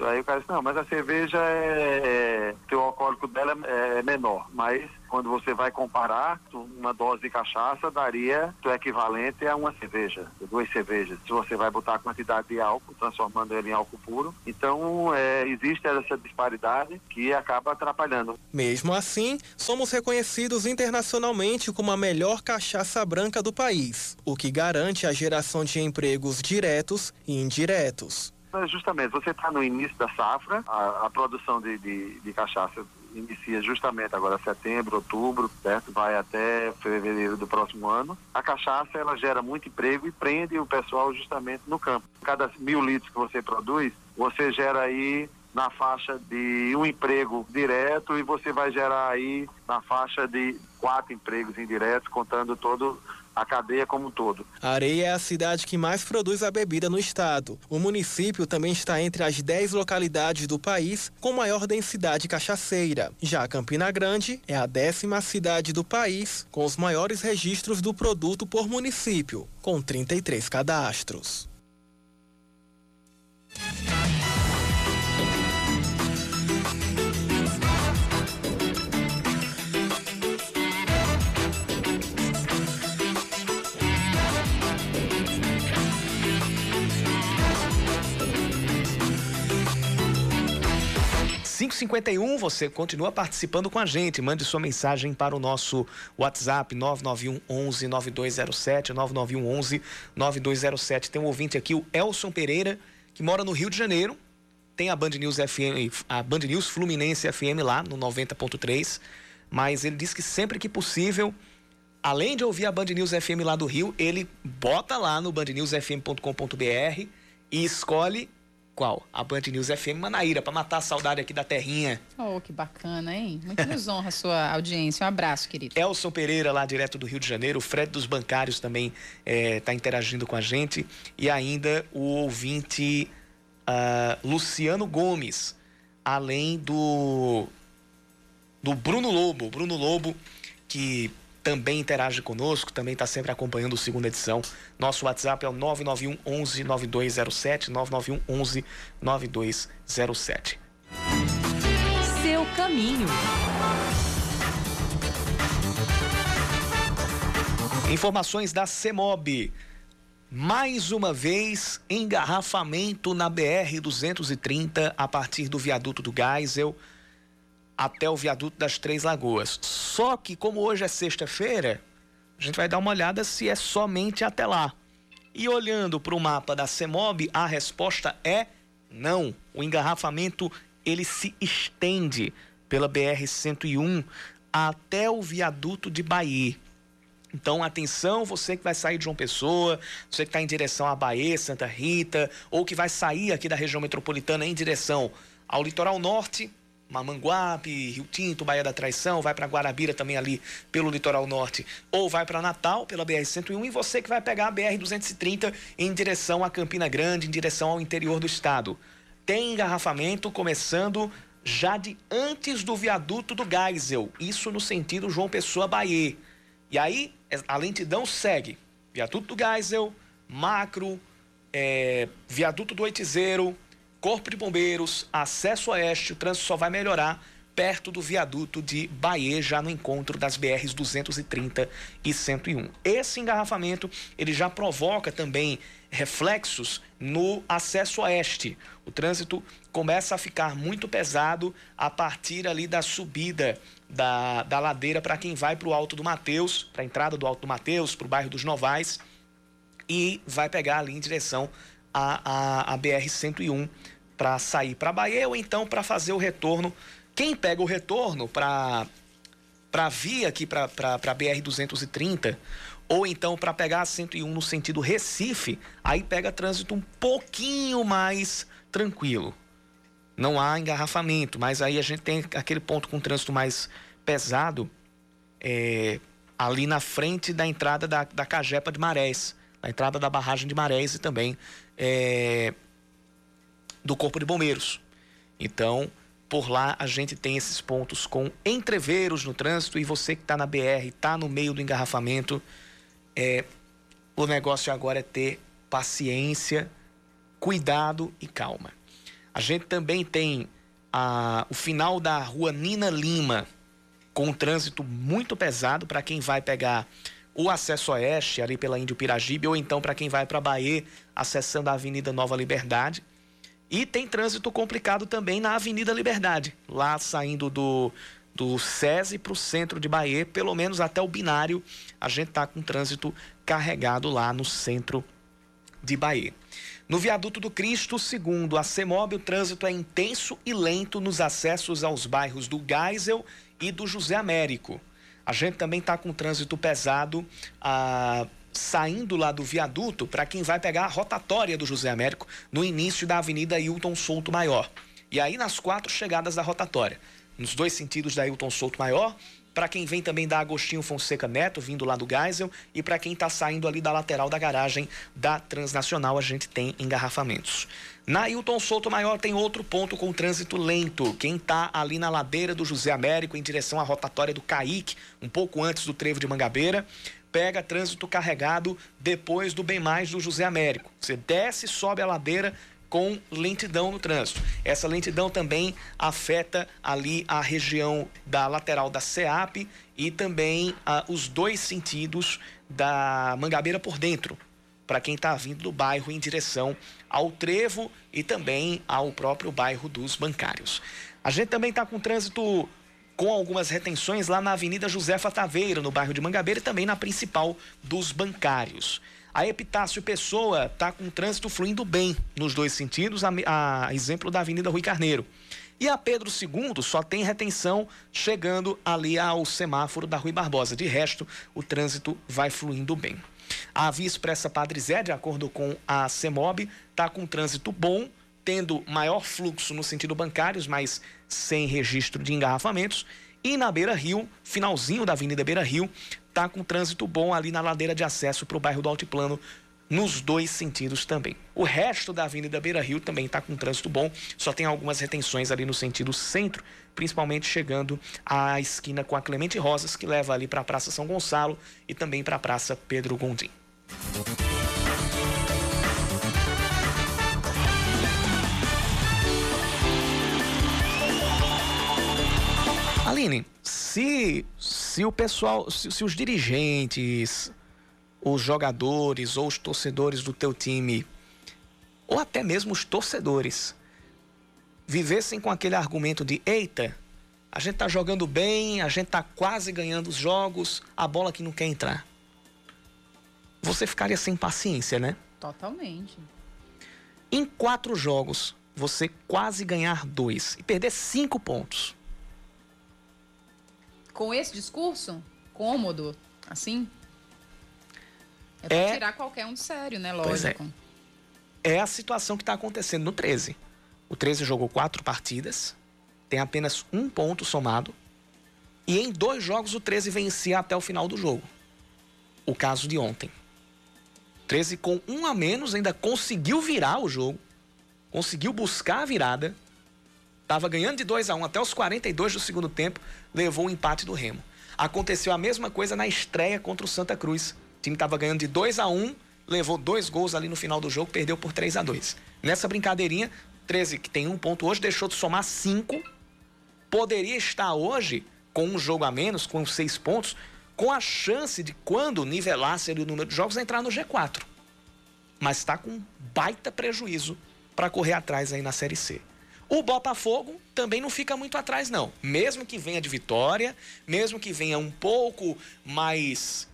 [SPEAKER 9] Aí o cara diz, não, mas a cerveja é, é o alcoólico dela é, é menor, mas quando você vai comparar, uma dose de cachaça daria o equivalente a uma cerveja, duas cervejas. Se você vai botar a quantidade de álcool, transformando ele em álcool puro. Então, é, existe essa disparidade que acaba atrapalhando.
[SPEAKER 6] Mesmo assim, somos reconhecidos internacionalmente como a melhor cachaça branca do país, o que garante a geração de empregos diretos e indiretos.
[SPEAKER 9] Justamente, você está no início da safra, a, a produção de, de, de cachaça inicia justamente agora setembro, outubro, certo? Vai até fevereiro do próximo ano. A cachaça ela gera muito emprego e prende o pessoal justamente no campo. Cada mil litros que você produz, você gera aí na faixa de um emprego direto e você vai gerar aí na faixa de quatro empregos indiretos, contando todo a cadeia como um todo.
[SPEAKER 6] Areia é a cidade que mais produz a bebida no estado. O município também está entre as 10 localidades do país com maior densidade cachaceira. Já Campina Grande é a décima cidade do país com os maiores registros do produto por município, com 33 cadastros.
[SPEAKER 2] 551, você continua participando com a gente. Mande sua mensagem para o nosso WhatsApp 991 11 9207, 991 11 9207. Tem um ouvinte aqui, o Elson Pereira, que mora no Rio de Janeiro. Tem a Band News FM, a Band News Fluminense FM lá no 90.3, mas ele diz que sempre que possível, além de ouvir a Band News FM lá do Rio, ele bota lá no bandnewsfm.com.br e escolhe qual? A Band News FM Manaíra, para matar a saudade aqui da terrinha.
[SPEAKER 3] Oh, que bacana, hein? Muito nos honra a sua audiência. Um abraço, querido.
[SPEAKER 2] Elson Pereira, lá direto do Rio de Janeiro. O Fred dos Bancários também está é, interagindo com a gente. E ainda o ouvinte uh, Luciano Gomes, além do, do Bruno Lobo. Bruno Lobo, que também interage conosco, também está sempre acompanhando a segunda edição. Nosso WhatsApp é o 991 11 9207, 991 11 9207.
[SPEAKER 1] Seu caminho.
[SPEAKER 2] Informações da CEMOB. Mais uma vez, engarrafamento na BR-230 a partir do viaduto do Geisel até o viaduto das Três Lagoas. Só que, como hoje é sexta-feira, a gente vai dar uma olhada se é somente até lá. E olhando para o mapa da CEMOB, a resposta é não. O engarrafamento ele se estende pela BR-101 até o viaduto de Bahia. Então, atenção, você que vai sair de João Pessoa, você que está em direção a Bahia, Santa Rita, ou que vai sair aqui da região metropolitana em direção ao litoral norte, Mamanguape, Rio Tinto, Baía da Traição, vai para Guarabira também ali pelo litoral norte, ou vai para Natal pela BR-101 e você que vai pegar a BR-230 em direção a Campina Grande, em direção ao interior do estado. Tem engarrafamento começando já de antes do viaduto do Geisel, isso no sentido João Pessoa Bahia. E aí a lentidão segue. Viaduto do Geisel, Macro, é, viaduto do Oitizeiro, Corpo de Bombeiros, acesso oeste, o trânsito só vai melhorar perto do viaduto de Bahia, já no encontro das BRs 230 e 101. Esse engarrafamento, ele já provoca também reflexos no acesso oeste. O trânsito começa a ficar muito pesado a partir ali da subida da, da ladeira para quem vai para o Alto do Mateus, para a entrada do Alto do Mateus, para o bairro dos Novais, e vai pegar ali em direção à, à, à BR-101 para sair para Bahia ou então para fazer o retorno. Quem pega o retorno para para vir aqui para a BR 230 ou então para pegar a 101 no sentido Recife, aí pega trânsito um pouquinho mais tranquilo. Não há engarrafamento, mas aí a gente tem aquele ponto com trânsito mais pesado é, ali na frente da entrada da, da Cajepa de Marés, na entrada da barragem de Marés e também é, do Corpo de Bombeiros. Então, por lá a gente tem esses pontos com entreveros no trânsito e você que está na BR, está no meio do engarrafamento, é, o negócio agora é ter paciência, cuidado e calma. A gente também tem a, o final da rua Nina Lima, com um trânsito muito pesado para quem vai pegar o acesso oeste, ali pela Índio Piragibe, ou então para quem vai para Bahia, acessando a Avenida Nova Liberdade. E tem trânsito complicado também na Avenida Liberdade, lá saindo do, do SESI para o centro de Bahia, pelo menos até o binário, a gente está com trânsito carregado lá no centro de Bahia. No viaduto do Cristo, segundo a CEMOB, o trânsito é intenso e lento nos acessos aos bairros do Geisel e do José Américo. A gente também está com trânsito pesado a saindo lá do viaduto para quem vai pegar a rotatória do José Américo no início da Avenida Hilton Souto Maior. E aí nas quatro chegadas da rotatória, nos dois sentidos da Hilton Souto Maior, para quem vem também da Agostinho Fonseca Neto, vindo lá do Geisel, e para quem está saindo ali da lateral da garagem da Transnacional, a gente tem engarrafamentos. Na Hilton Souto Maior tem outro ponto com trânsito lento. Quem está ali na ladeira do José Américo, em direção à rotatória do Caique, um pouco antes do trevo de Mangabeira, pega trânsito carregado depois do bem mais do José Américo. Você desce, sobe a ladeira, com lentidão no trânsito. Essa lentidão também afeta ali a região da lateral da SEAP e também ah, os dois sentidos da Mangabeira por dentro, para quem está vindo do bairro em direção ao Trevo e também ao próprio bairro dos Bancários. A gente também está com trânsito com algumas retenções lá na Avenida Josefa Taveira, no bairro de Mangabeira e também na principal dos Bancários. A Epitácio Pessoa está com trânsito fluindo bem nos dois sentidos, a, a exemplo da Avenida Rui Carneiro. E a Pedro II só tem retenção chegando ali ao semáforo da Rui Barbosa. De resto, o trânsito vai fluindo bem. A Via Expressa Padre Zé, de acordo com a CEMOB, está com trânsito bom, tendo maior fluxo no sentido bancários, mas sem registro de engarrafamentos. E na Beira Rio, finalzinho da Avenida Beira Rio, tá com trânsito bom ali na ladeira de acesso para o bairro do Altiplano, nos dois sentidos também. O resto da Avenida Beira Rio também está com trânsito bom, só tem algumas retenções ali no sentido centro, principalmente chegando à esquina com a Clemente Rosas, que leva ali para a Praça São Gonçalo e também para a Praça Pedro Gondim. Aline, se, se o pessoal, se, se os dirigentes, os jogadores ou os torcedores do teu time, ou até mesmo os torcedores, vivessem com aquele argumento de eita, a gente tá jogando bem, a gente tá quase ganhando os jogos, a bola que não quer entrar. Você ficaria sem paciência, né?
[SPEAKER 3] Totalmente.
[SPEAKER 2] Em quatro jogos, você quase ganhar dois e perder cinco pontos
[SPEAKER 3] com esse discurso cômodo, assim, é pra é... tirar qualquer um de sério, né? Lógico.
[SPEAKER 2] É. é a situação que está acontecendo no 13. O 13 jogou quatro partidas, tem apenas um ponto somado, e em dois jogos o 13 vencia até o final do jogo. O caso de ontem. 13 com um a menos ainda conseguiu virar o jogo, conseguiu buscar a virada Estava ganhando de 2 a 1 um, até os 42 do segundo tempo, levou o empate do Remo. Aconteceu a mesma coisa na estreia contra o Santa Cruz. O time estava ganhando de 2 a 1 um, levou dois gols ali no final do jogo, perdeu por 3 a 2 Nessa brincadeirinha, 13, que tem um ponto hoje, deixou de somar cinco. Poderia estar hoje com um jogo a menos, com seis pontos, com a chance de, quando nivelasse ali o número de jogos, entrar no G4. Mas está com baita prejuízo para correr atrás aí na Série C. O Botafogo também não fica muito atrás, não. Mesmo que venha de vitória, mesmo que venha um pouco mais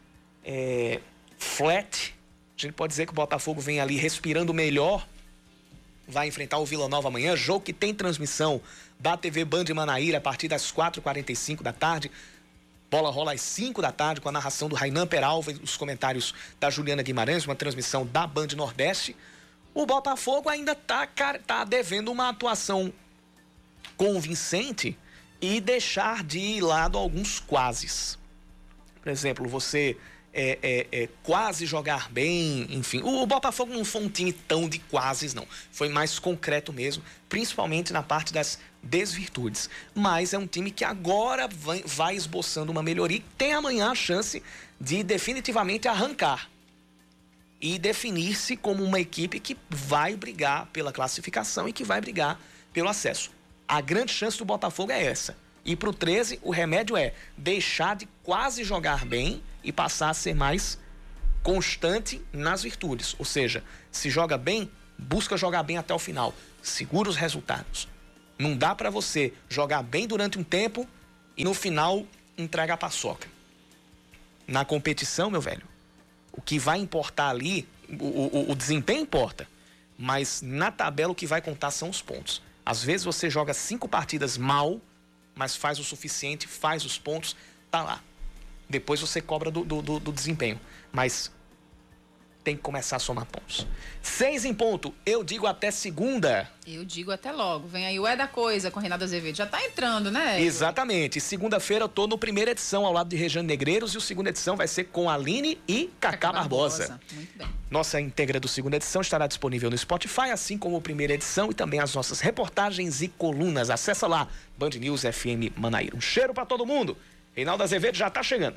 [SPEAKER 2] é, flat, a gente pode dizer que o Botafogo vem ali respirando melhor. Vai enfrentar o Vila Nova amanhã, jogo que tem transmissão da TV Band Manaíra a partir das 4h45 da tarde. Bola rola às 5 da tarde com a narração do Rainan Peralva e os comentários da Juliana Guimarães, uma transmissão da Band Nordeste o Botafogo ainda está tá devendo uma atuação convincente e deixar de lado alguns quases. Por exemplo, você é, é, é, quase jogar bem, enfim. O, o, Botafogo não foi um time tão de quases, não. Foi mais concreto mesmo, principalmente na parte das desvirtudes. Mas é um time que agora vai, vai esboçando uma melhoria e tem amanhã a chance de definitivamente arrancar e definir-se como uma equipe que vai brigar pela classificação e que vai brigar pelo acesso. A grande chance do Botafogo é essa. E para o 13, o remédio é deixar de quase jogar bem e passar a ser mais constante nas virtudes. Ou seja, se joga bem, busca jogar bem até o final. Segura os resultados. Não dá para você jogar bem durante um tempo e no final entrega a paçoca. Na competição, meu velho, o que vai importar ali, o, o, o desempenho importa, mas na tabela o que vai contar são os pontos. Às vezes você joga cinco partidas mal, mas faz o suficiente, faz os pontos, tá lá. Depois você cobra do, do, do desempenho. Mas tem que começar a somar pontos. Seis em ponto, eu digo até segunda.
[SPEAKER 3] Eu digo até logo. Vem aí o É da Coisa com Renato Azevedo. Já tá entrando, né?
[SPEAKER 2] Exatamente. Segunda-feira eu tô no primeira edição ao lado de Rejane Negreiros e o segunda edição vai ser com Aline e Cacá Barbosa.
[SPEAKER 3] Barbosa. Muito bem.
[SPEAKER 2] Nossa íntegra do segunda edição estará disponível no Spotify, assim como a primeira edição e também as nossas reportagens e colunas. Acessa lá, Band News FM Manaíra. Um cheiro para todo mundo. Reinaldo Azevedo já tá chegando.